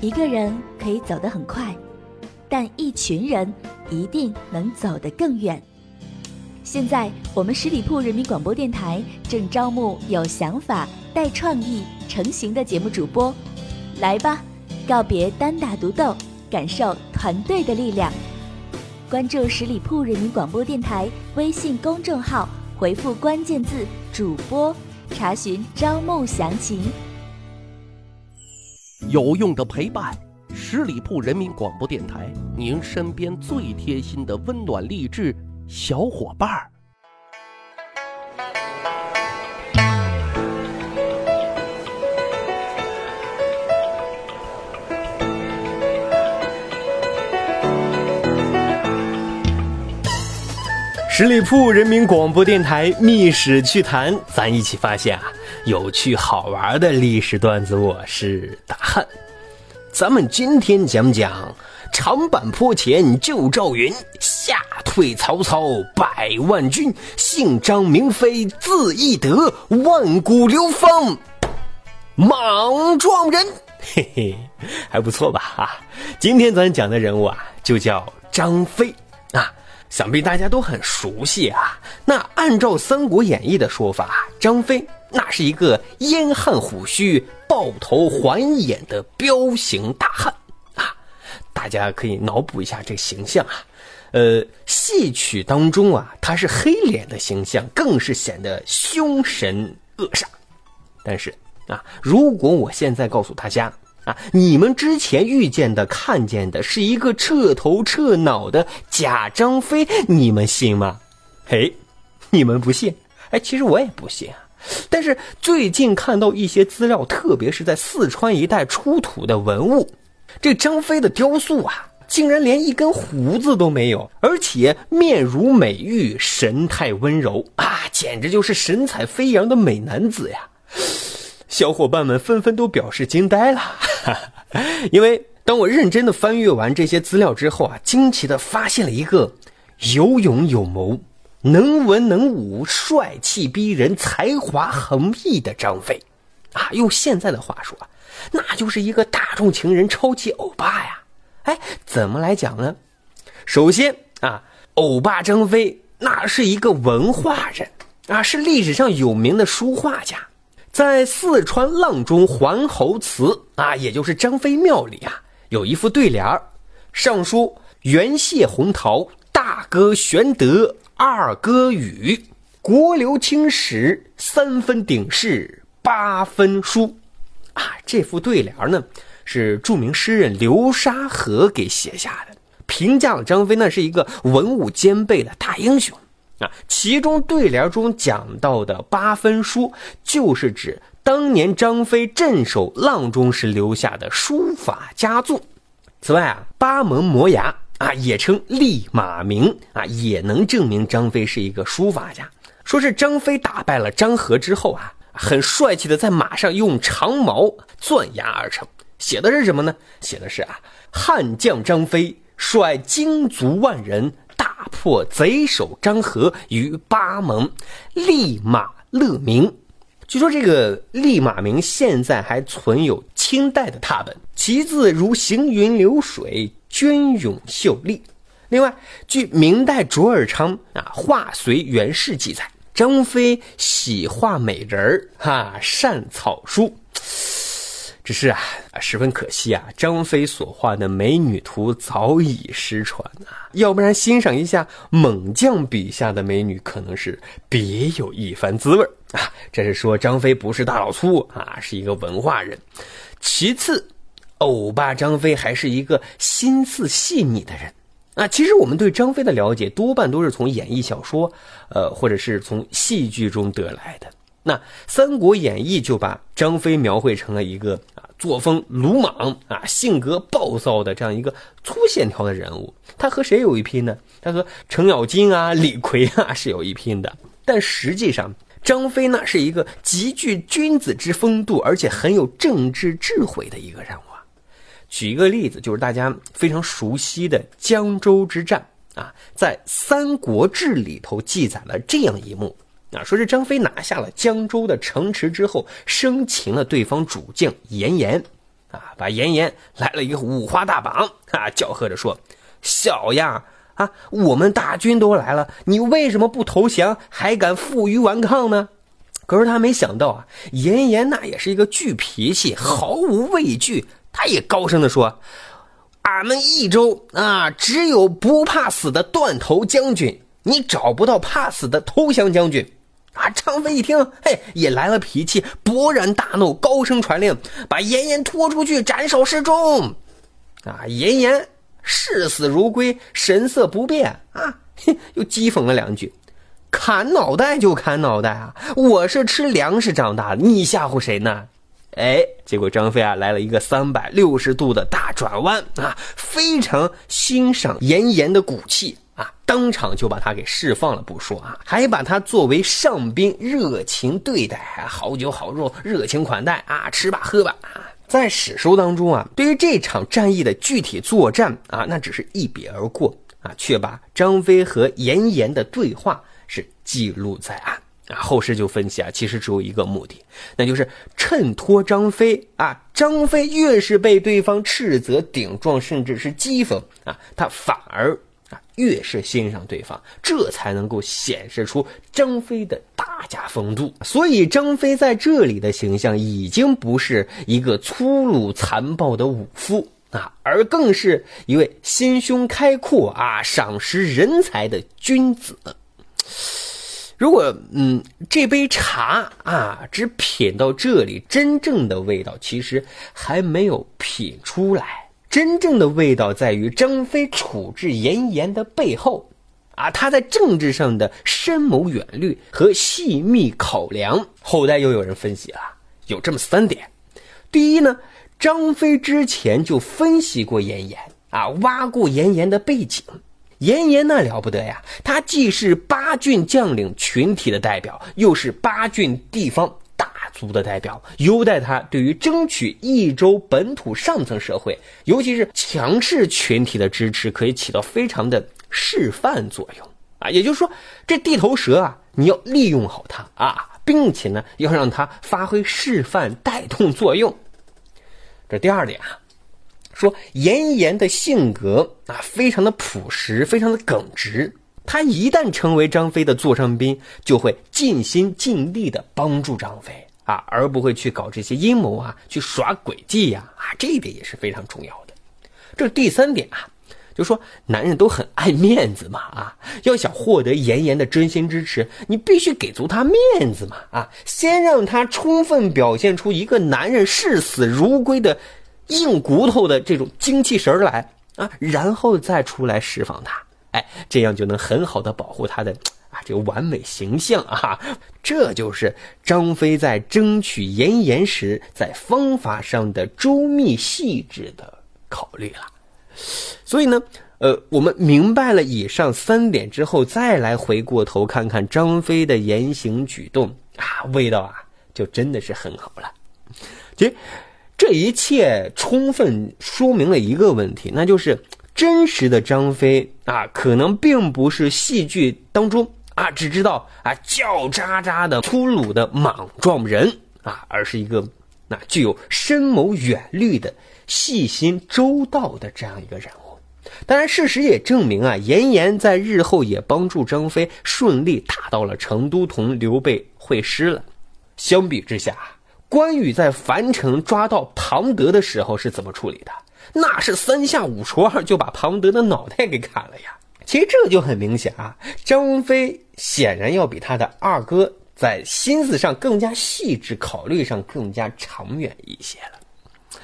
一个人可以走得很快，但一群人一定能走得更远。现在，我们十里铺人民广播电台正招募有想法、带创意、成型的节目主播，来吧，告别单打独斗，感受团队的力量。关注十里铺人民广播电台微信公众号，回复关键字“主播”，查询招募详情。有用的陪伴，十里铺人民广播电台，您身边最贴心的温暖励志小伙伴儿。十里铺人民广播电台密史趣谈，咱一起发现啊有趣好玩的历史段子。我是大汉，咱们今天讲讲长坂坡前救赵云，吓退曹操百万军，姓张名飞字翼德，万古流芳莽撞人。嘿嘿，还不错吧？啊，今天咱讲的人物啊，就叫张飞啊。想必大家都很熟悉啊。那按照《三国演义》的说法，张飞那是一个燕汉虎须、抱头环眼的彪形大汉啊。大家可以脑补一下这个形象啊。呃，戏曲当中啊，他是黑脸的形象，更是显得凶神恶煞。但是啊，如果我现在告诉大家，你们之前遇见的、看见的是一个彻头彻脑的假张飞，你们信吗？嘿，你们不信？哎，其实我也不信啊。但是最近看到一些资料，特别是在四川一带出土的文物，这张飞的雕塑啊，竟然连一根胡子都没有，而且面如美玉，神态温柔啊，简直就是神采飞扬的美男子呀！小伙伴们纷纷都表示惊呆了。因为当我认真的翻阅完这些资料之后啊，惊奇的发现了一个有勇有谋、能文能武、帅气逼人、才华横溢的张飞，啊，用现在的话说，那就是一个大众情人、超级欧巴呀！哎，怎么来讲呢？首先啊，欧巴张飞那是一个文化人啊，是历史上有名的书画家。在四川阆中桓侯祠啊，也就是张飞庙里啊，有一副对联儿，上书“元谢洪陶，大哥玄德，二哥禹，国流青史，三分鼎式，八分书”。啊，这副对联呢，是著名诗人流沙河给写下的，评价了张飞那是一个文武兼备的大英雄。啊，其中对联中讲到的八分书，就是指当年张飞镇守阆中时留下的书法佳作。此外啊，八门磨牙啊，也称立马铭啊，也能证明张飞是一个书法家。说是张飞打败了张合之后啊，很帅气的在马上用长矛钻牙而成。写的是什么呢？写的是啊，汉将张飞率精卒万人。大破贼首张合于八盟，立马勒名。据说这个立马名现在还存有清代的拓本，其字如行云流水，隽永秀丽。另外，据明代卓尔昌啊《画随元氏》记载，张飞喜画美人儿，哈，善草书。只是啊，十分可惜啊，张飞所画的美女图早已失传啊。要不然欣赏一下猛将笔下的美女，可能是别有一番滋味啊。这是说张飞不是大老粗啊，是一个文化人。其次，欧巴张飞还是一个心思细腻的人啊。其实我们对张飞的了解多半都是从演义小说，呃，或者是从戏剧中得来的。那《三国演义》就把张飞描绘成了一个啊作风鲁莽啊性格暴躁的这样一个粗线条的人物。他和谁有一拼呢？他和程咬金啊、李逵啊是有一拼的。但实际上，张飞那是一个极具君子之风度，而且很有政治智慧的一个人物。啊举一个例子，就是大家非常熟悉的江州之战啊，在《三国志》里头记载了这样一幕。啊，说是张飞拿下了江州的城池之后，生擒了对方主将严颜。啊，把严颜来了一个五花大绑啊，叫喝着说：“小样啊，我们大军都来了，你为什么不投降，还敢负隅顽抗呢？”可是他没想到啊，严颜那也是一个巨脾气，毫无畏惧，他也高声的说。俺们益州啊，只有不怕死的断头将军，你找不到怕死的投降将军啊！张飞一听，嘿，也来了脾气，勃然大怒，高声传令，把严颜拖出去斩首示众。啊，严颜视死如归，神色不变啊，又讥讽了两句：“砍脑袋就砍脑袋啊！我是吃粮食长大的，你吓唬谁呢？”哎，结果张飞啊来了一个三百六十度的大转弯啊，非常欣赏严颜的骨气啊，当场就把他给释放了不说啊，还把他作为上宾热情对待，好酒好肉热情款待啊，吃吧喝吧啊。在史书当中啊，对于这场战役的具体作战啊，那只是一笔而过啊，却把张飞和严颜的对话是记录在案。啊，后世就分析啊，其实只有一个目的，那就是衬托张飞啊。张飞越是被对方斥责、顶撞，甚至是讥讽啊，他反而越是欣赏对方，这才能够显示出张飞的大家风度。所以，张飞在这里的形象已经不是一个粗鲁残暴的武夫啊，而更是一位心胸开阔啊、赏识人才的君子。如果嗯，这杯茶啊，只品到这里，真正的味道其实还没有品出来。真正的味道在于张飞处置严颜的背后，啊，他在政治上的深谋远虑和细密考量。后代又有人分析了，有这么三点：第一呢，张飞之前就分析过严颜啊，挖过严颜的背景。严颜那了不得呀，他既是八郡将领群体的代表，又是八郡地方族的代表，优待他对于争取益州本土上层社会，尤其是强势群体的支持，可以起到非常的示范作用啊。也就是说，这地头蛇啊，你要利用好它啊，并且呢，要让它发挥示范带动作用。这第二点啊。说严颜的性格啊，非常的朴实，非常的耿直。他一旦成为张飞的座上宾，就会尽心尽力的帮助张飞啊，而不会去搞这些阴谋啊，去耍诡计呀啊，这一点也是非常重要的。这第三点啊，就说男人都很爱面子嘛啊，要想获得妍妍的真心支持，你必须给足他面子嘛啊，先让他充分表现出一个男人视死如归的。硬骨头的这种精气神来啊，然后再出来释放他，哎，这样就能很好的保护他的这个完美形象啊。这就是张飞在争取严颜时，在方法上的周密细致的考虑了。所以呢，呃，我们明白了以上三点之后，再来回过头看看张飞的言行举动啊，味道啊，就真的是很好了。其实。这一切充分说明了一个问题，那就是真实的张飞啊，可能并不是戏剧当中啊只知道啊叫喳喳的粗鲁的莽撞人啊，而是一个那具有深谋远虑的细心周到的这样一个人物。当然，事实也证明啊，严颜在日后也帮助张飞顺利打到了成都，同刘备会师了。相比之下。关羽在樊城抓到庞德的时候是怎么处理的？那是三下五除二就把庞德的脑袋给砍了呀！其实这就很明显啊，张飞显然要比他的二哥在心思上更加细致，考虑上更加长远一些了。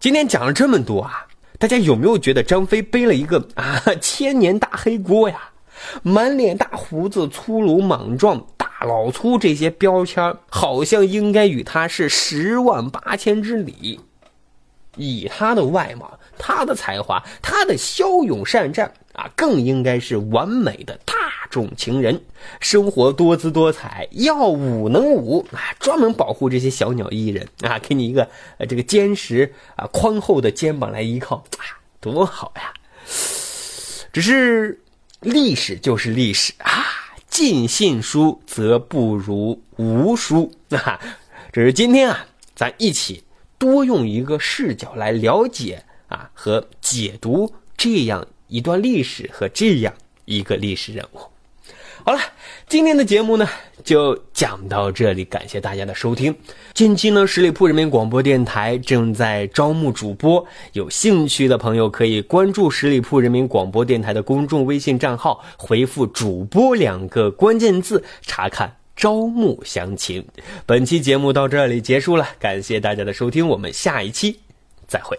今天讲了这么多啊，大家有没有觉得张飞背了一个 啊千年大黑锅呀？满脸大胡子，粗鲁莽撞。大老粗这些标签好像应该与他是十万八千之里。以他的外貌、他的才华、他的骁勇善战啊，更应该是完美的大众情人。生活多姿多彩，要武能武啊，专门保护这些小鸟依人啊，给你一个这个坚实啊宽厚的肩膀来依靠啊，多好呀！只是历史就是历史啊。尽信书则不如无书啊！只是今天啊，咱一起多用一个视角来了解啊和解读这样一段历史和这样一个历史人物。好了，今天的节目呢就讲到这里，感谢大家的收听。近期呢，十里铺人民广播电台正在招募主播，有兴趣的朋友可以关注十里铺人民广播电台的公众微信账号，回复“主播”两个关键字，查看招募详情。本期节目到这里结束了，感谢大家的收听，我们下一期再会。